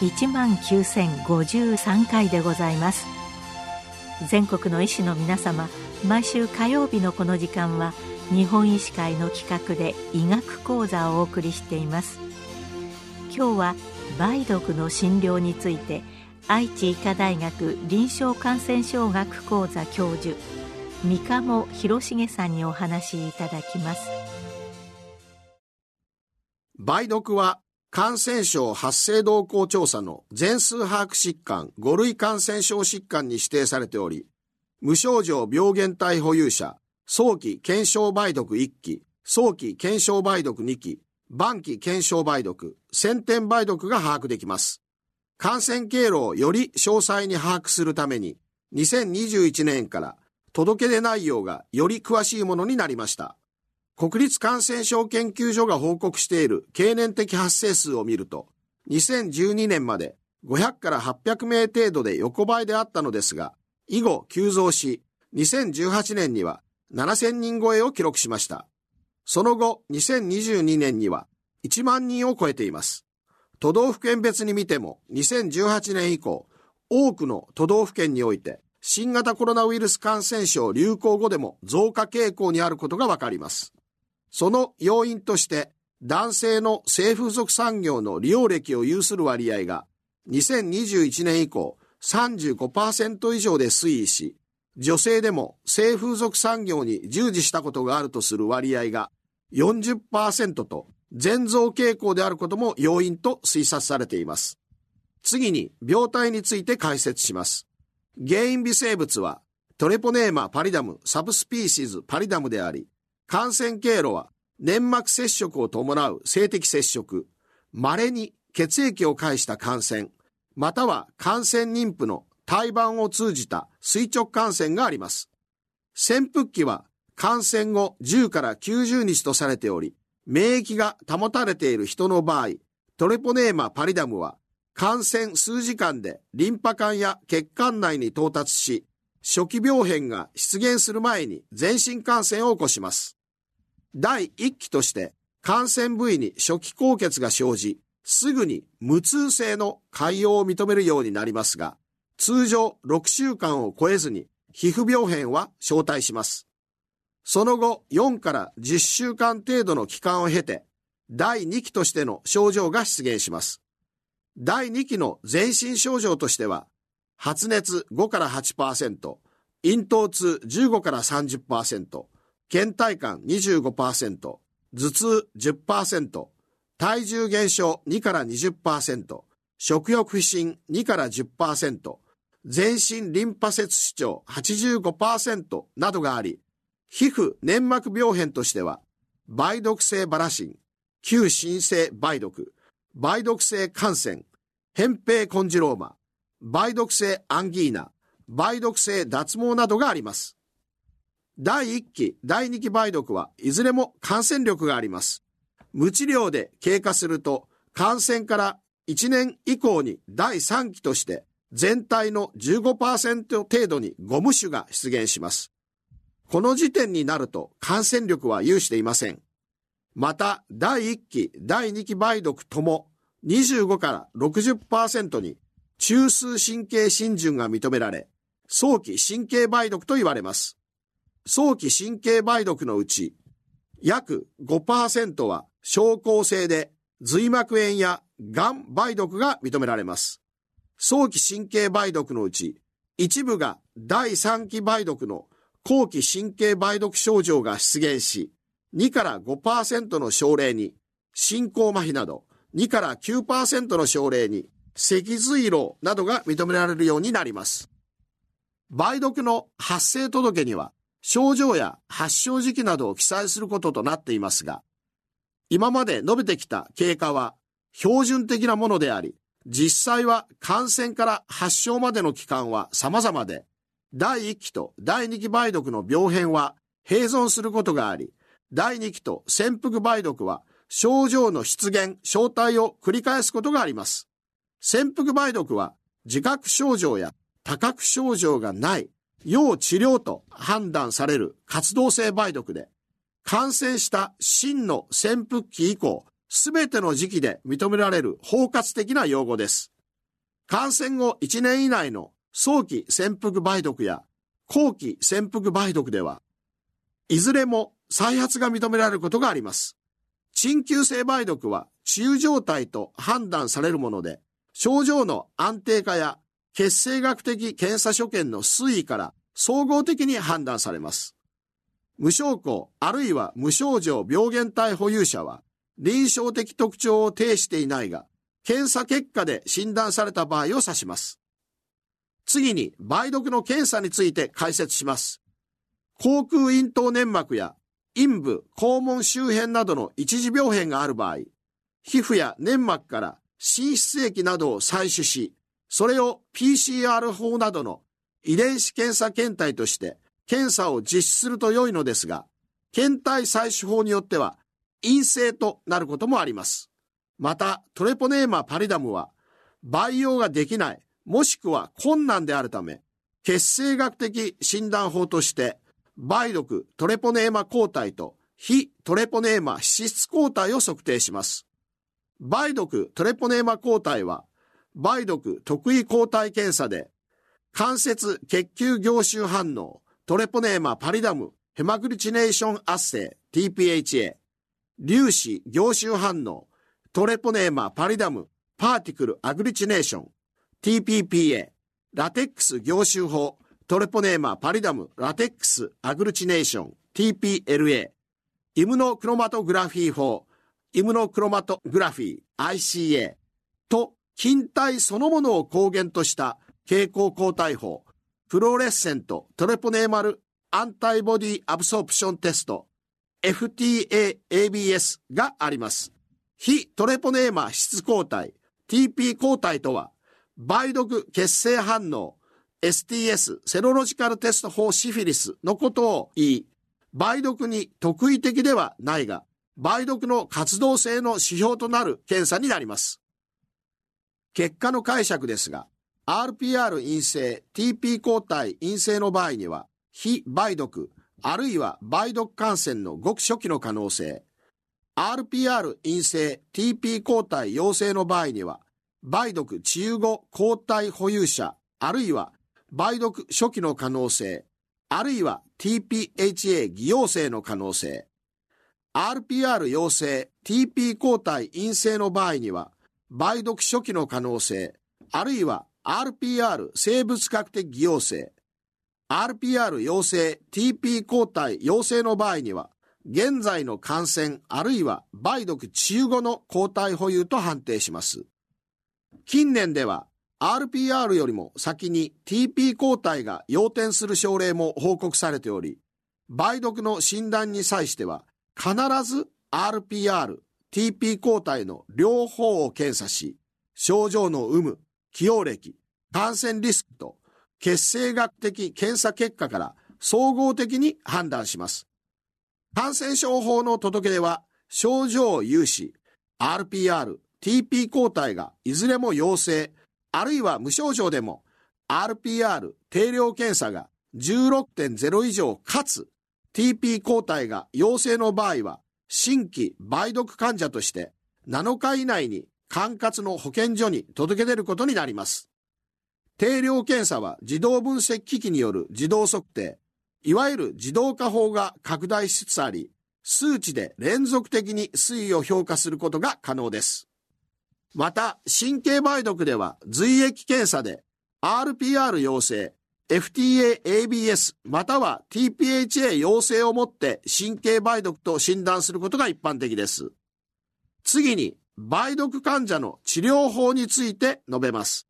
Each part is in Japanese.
1万9053回でございます。全国の医師の皆様毎週火曜日のこの時間は日本医師会の企画で医学講座をお送りしています。今日は梅毒の診療について愛知医科大学臨床感染症学講座教授三鴨博重さんにお話しいただきます。梅毒は感染症発生動向調査の全数把握疾患5類感染症疾患に指定されており無症状病原体保有者早期検証梅毒1期早期検証梅毒2期晩期検証梅毒先天梅毒が把握できます感染経路をより詳細に把握するために2021年から届け出内容がより詳しいものになりました。国立感染症研究所が報告している経年的発生数を見ると、2012年まで500から800名程度で横ばいであったのですが、以後急増し、2018年には7000人超えを記録しました。その後、2022年には1万人を超えています。都道府県別に見ても、2018年以降、多くの都道府県において新型コロナウイルス感染症流行後でも増加傾向にあることがわかります。その要因として、男性の性風俗産業の利用歴を有する割合が2021年以降35%以上で推移し、女性でも性風俗産業に従事したことがあるとする割合が40%と全増傾向であることも要因と推察されています。次に病態について解説します。原因微生物はトレポネーマパリダムサブスピーシーズパリダムであり、感染経路は粘膜接触を伴う性的接触、稀に血液を介した感染、または感染妊婦の胎盤を通じた垂直感染があります。潜伏期は感染後10から90日とされており、免疫が保たれている人の場合、トレポネーマパリダムは感染数時間でリンパ管や血管内に到達し、初期病変が出現する前に全身感染を起こします。第1期として感染部位に初期高血が生じ、すぐに無痛性の潰瘍を認めるようになりますが、通常6週間を超えずに皮膚病変は招待します。その後4から10週間程度の期間を経て、第2期としての症状が出現します。第2期の全身症状としては、発熱5から8%、咽頭痛15から30%、倦怠感25%、頭痛10%、体重減少2から20%、食欲不振2から10%、全身リンパ節主張85%などがあり、皮膚粘膜病変としては、梅毒性バラシン、旧新性梅毒、梅毒性感染、扁平コンジローマ、梅毒性アンギーナ、梅毒性脱毛などがあります。第1期、第2期梅毒はいずれも感染力があります。無治療で経過すると感染から1年以降に第3期として全体の15%程度にゴム種が出現します。この時点になると感染力は有していません。また、第1期、第2期梅毒とも25から60%に中枢神経浸潤が認められ、早期神経梅毒と言われます。早期神経梅毒のうち、約5%は症候性で髄膜炎や癌梅毒が認められます。早期神経梅毒のうち、一部が第3期梅毒の後期神経梅毒症状が出現し、2から5%の症例に進行麻痺など2から9%の症例に脊髄漏などが認められるようになります。梅毒の発生届には症状や発症時期などを記載することとなっていますが、今まで述べてきた経過は標準的なものであり、実際は感染から発症までの期間は様々で、第1期と第2期梅毒の病変は併存することがあり、第2期と潜伏梅毒は症状の出現、正体を繰り返すことがあります。潜伏梅毒は自覚症状や多覚症状がない要治療と判断される活動性梅毒で、感染した真の潜伏期以降、すべての時期で認められる包括的な用語です。感染後1年以内の早期潜伏梅毒や後期潜伏梅毒では、いずれも再発が認められることがあります。鎮急性梅毒は治癒状態と判断されるもので、症状の安定化や血清学的検査所見の推移から総合的に判断されます。無症候あるいは無症状病原体保有者は臨床的特徴を呈していないが、検査結果で診断された場合を指します。次に、梅毒の検査について解説します。口腔咽頭粘膜や陰部、肛門周辺などの一時病変がある場合、皮膚や粘膜から滲出液などを採取し、それを PCR 法などの遺伝子検査検体として検査を実施すると良いのですが、検体採取法によっては陰性となることもあります。また、トレポネーマパリダムは培養ができない、もしくは困難であるため、血清学的診断法として梅毒トレポネーマ抗体と非トレポネーマ脂質抗体を測定します。梅毒トレポネーマ抗体は、梅毒特異抗体検査で、関節血球凝集反応、トレポネーマパリダム、ヘマグリチネーション圧生、TPHA、粒子凝集反応、トレポネーマパリダム、パーティクルアグリチネーション、TPPA、ラテックス凝集法、トレポネーマ、パリダム、ラテックス、アグルチネーション、TPLA、イムノクロマトグラフィー法、イムノクロマトグラフィー、ICA、筋体そのものを抗原とした蛍光抗体法、フローレッセントトレポネーマルアンタイボディアブソープションテスト、FTAABS があります。非トレポネーマ質抗体、TP 抗体とは、梅毒血清反応、STS、セロロジカルテスト4シフィリスのことを言い、梅毒に特異的ではないが、梅毒の活動性の指標となる検査になります。結果の解釈ですが、RPR 陰性、TP 抗体陰性の場合には、非梅毒、あるいは梅毒感染のごく初期の可能性、RPR 陰性、TP 抗体陽性の場合には、梅毒治癒後抗体保有者、あるいは梅毒初期の可能性、あるいは TPHA 偽陽性の可能性、RPR 陽性、TP 抗体陰性の場合には、梅毒初期の可能性、あるいは RPR 生物学的偽陽性、RPR 陽性、TP 抗体陽性の場合には、現在の感染あるいは梅毒治癒後の抗体保有と判定します。近年では RPR よりも先に TP 抗体が要点する症例も報告されており、梅毒の診断に際しては必ず RPR、TP 抗体の両方を検査し、症状の有無、起用歴、感染リスクと血清学的検査結果から総合的に判断します。感染症法の届け出は症状有し、RPR、TP 抗体がいずれも陽性、あるいは無症状でも RPR 定量検査が16.0以上かつ TP 抗体が陽性の場合は新規梅毒患者として7日以内に管轄の保健所に届け出ることになります。定量検査は自動分析機器による自動測定、いわゆる自動化法が拡大しつつあり、数値で連続的に推移を評価することが可能です。また、神経梅毒では髄液検査で RPR 陽性、FTA-ABS または TPHA 陽性をもって神経梅毒と診断することが一般的です。次に、梅毒患者の治療法について述べます。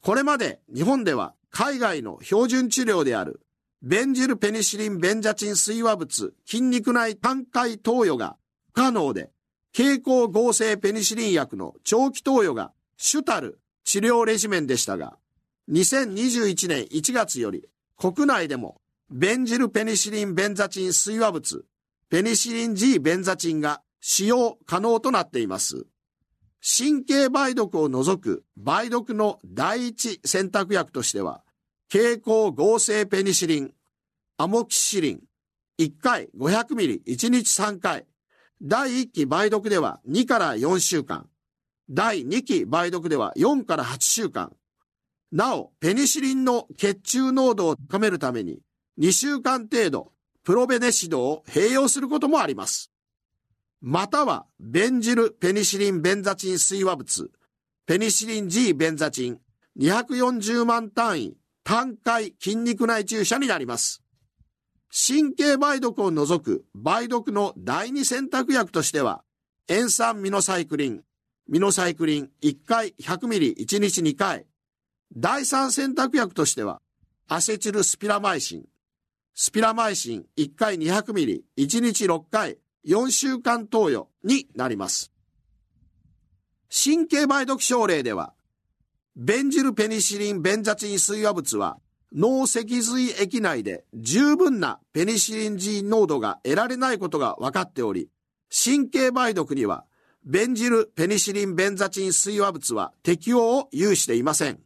これまで日本では海外の標準治療であるベンジルペニシリンベンジャチン水和物筋肉内単回投与が不可能で経口合成ペニシリン薬の長期投与が主たる治療レジメンでしたが、2021年1月より国内でもベンジルペニシリンベンザチン水和物ペニシリン G ベンザチンが使用可能となっています。神経梅毒を除く梅毒の第一選択薬としては、経口合成ペニシリン、アモキシリン、1回500ミリ1日3回、第1期梅毒では2から4週間、第2期梅毒では4から8週間、なお、ペニシリンの血中濃度を高めるために2週間程度、プロベネシドを併用することもあります。または、ベンジルペニシリンベンザチン水和物、ペニシリン G ベンザチン240万単位単回筋肉内注射になります。神経梅毒を除く梅毒の第二選択薬としては、塩酸ミノサイクリン、ミノサイクリン1回100ミリ1日2回。第三選択薬としては、アセチルスピラマイシン、スピラマイシン1回200ミリ1日6回4週間投与になります。神経梅毒症例では、ベンジルペニシリンベンザチン水和物は脳脊髄液内で十分なペニシリン G 濃度が得られないことが分かっており、神経梅毒にはベンジルペニシリンベンザチン水和物は適用を有していません。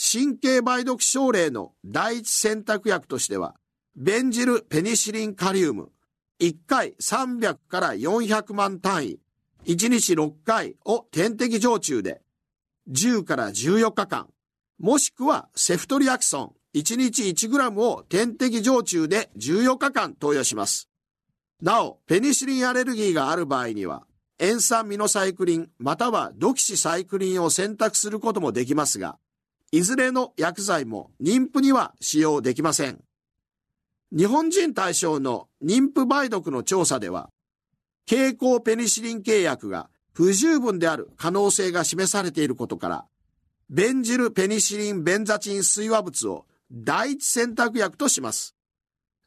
神経梅毒症例の第一選択薬としては、ベンジルペニシリンカリウム、1回300から400万単位、1日6回を点滴常駐で、10から14日間、もしくはセフトリアキソン。1日 1g を点滴常駐で14日間投与します。なお、ペニシリンアレルギーがある場合には、塩酸ミノサイクリンまたはドキシサイクリンを選択することもできますが、いずれの薬剤も妊婦には使用できません。日本人対象の妊婦梅毒の調査では、経口ペニシリン契約が不十分である可能性が示されていることから、ベンジルペニシリンベンザチン水和物を第一選択薬とします。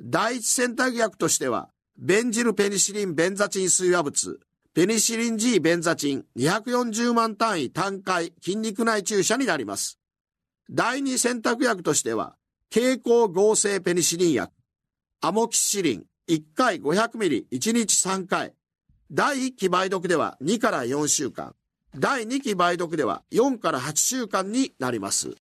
第一選択薬としては、ベンジルペニシリンベンザチン水和物、ペニシリン G ベンザチン240万単位単回筋肉内注射になります。第二選択薬としては、経口合成ペニシリン薬、アモキシリン1回500ミリ1日3回。第1期梅毒では2から4週間。第2期梅毒では4から8週間になります。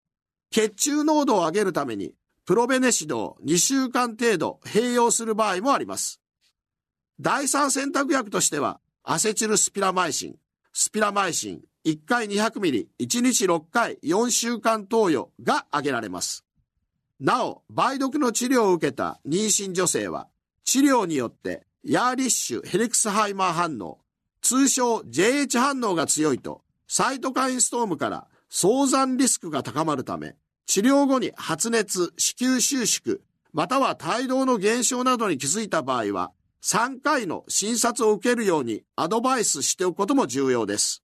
血中濃度を上げるためにプロベネシドを2週間程度併用する場合もあります。第3選択薬としてはアセチルスピラマイシン、スピラマイシン1回200ミリ1日6回4週間投与が挙げられます。なお、梅毒の治療を受けた妊娠女性は、治療によってヤーリッシュヘルクスハイマー反応、通称 JH 反応が強いと、サイトカインストームから早産リスクが高まるため、治療後に発熱、子宮収縮、または胎動の減少などに気づいた場合は、3回の診察を受けるようにアドバイスしておくことも重要です。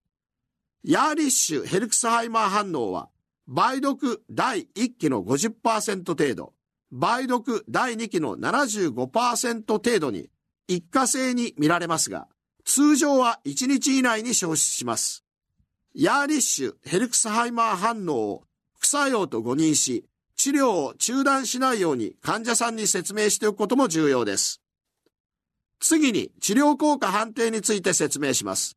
ヤーリッシュヘリクスハイマー反応は、梅毒第1期の50%程度、梅毒第2期の75%程度に一過性に見られますが、通常は1日以内に消失します。ヤーリッシュヘルクスハイマー反応を副作用と誤認し、治療を中断しないように患者さんに説明しておくことも重要です。次に治療効果判定について説明します。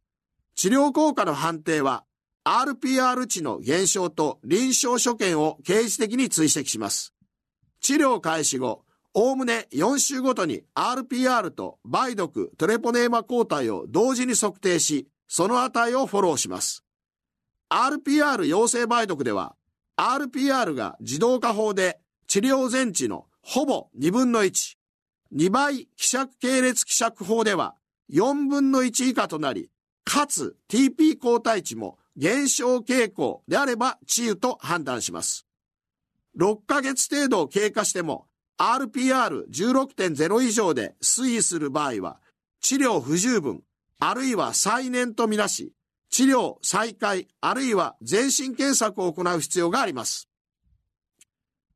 治療効果の判定は RPR 値の減少と臨床所見を刑事的に追跡します。治療開始後、おおむね4週ごとに RPR と梅毒トレポネーマ抗体を同時に測定し、その値をフォローします。RPR 陽性梅毒では、RPR が自動化法で治療前値のほぼ2分の1、2倍希釈系列希釈法では4分の1以下となり、かつ TP 抗体値も減少傾向であれば治癒と判断します。6ヶ月程度経過しても RPR16.0 以上で推移する場合は治療不十分あるいは再燃とみなし治療再開あるいは全身検索を行う必要があります。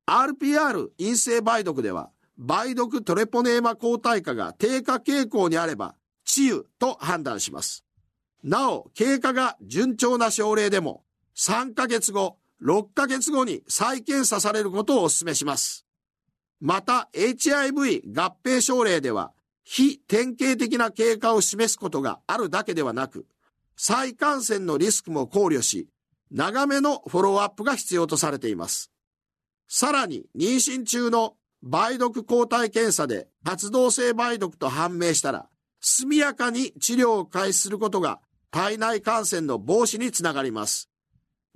RPR 陰性梅毒では梅毒トレポネーマ抗体価が低下傾向にあれば治癒と判断します。なお、経過が順調な症例でも、3ヶ月後、6ヶ月後に再検査されることをお勧めします。また、HIV 合併症例では、非典型的な経過を示すことがあるだけではなく、再感染のリスクも考慮し、長めのフォローアップが必要とされています。さらに、妊娠中の梅毒抗体検査で活動性梅毒と判明したら、速やかに治療を開始することが体内感染の防止につながります。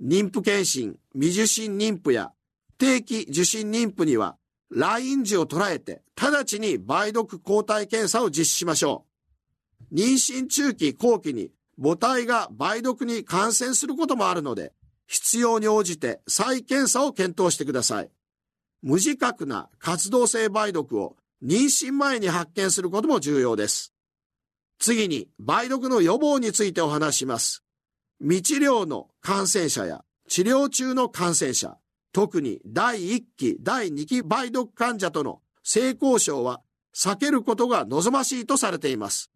妊婦検診、未受診妊婦や定期受診妊婦には、来院時を捉えて、直ちに梅毒抗体検査を実施しましょう。妊娠中期後期に母体が梅毒に感染することもあるので、必要に応じて再検査を検討してください。無自覚な活動性梅毒を妊娠前に発見することも重要です。次に、梅毒の予防についてお話します。未治療の感染者や治療中の感染者、特に第1期、第2期梅毒患者との性交渉は避けることが望ましいとされています。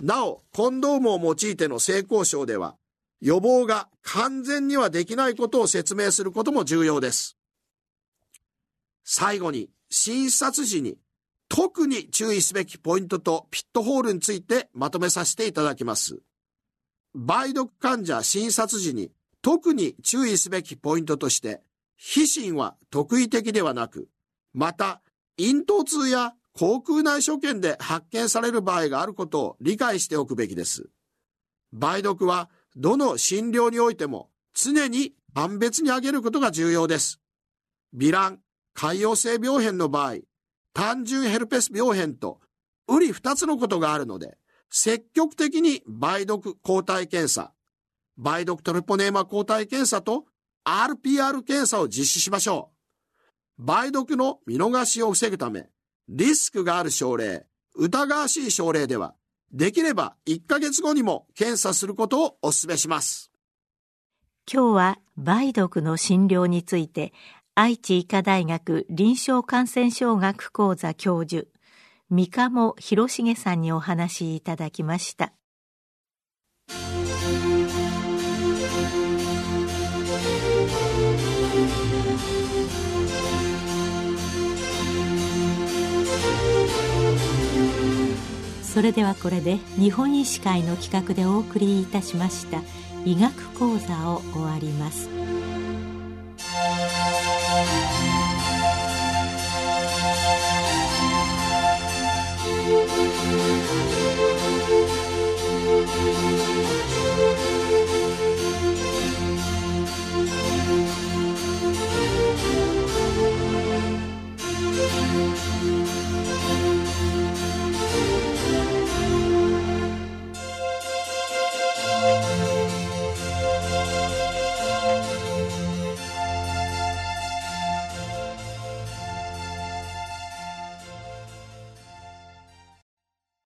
なお、コンドームを用いての性交渉では、予防が完全にはできないことを説明することも重要です。最後に、診察時に特に注意すべきポイントとピットホールについてまとめさせていただきます。梅毒患者診察時に特に注意すべきポイントとして、皮疹は特異的ではなく、また、咽頭痛や口腔内所見で発見される場合があることを理解しておくべきです。梅毒はどの診療においても常に判別に挙げることが重要です。ヴィラン、潰瘍性病変の場合、単純ヘルペス病変と、ウリ二つのことがあるので、積極的に梅毒抗体検査、梅毒トレポネーマ抗体検査と RPR 検査を実施しましょう。梅毒の見逃しを防ぐため、リスクがある症例、疑わしい症例では、できれば1ヶ月後にも検査することをお勧めします。今日は梅毒の診療について、愛知医科大学臨床感染症学講座教授、三鴨博重さんにお話しいただきました。それではこれで日本医師会の企画でお送りいたしました医学講座を終わります。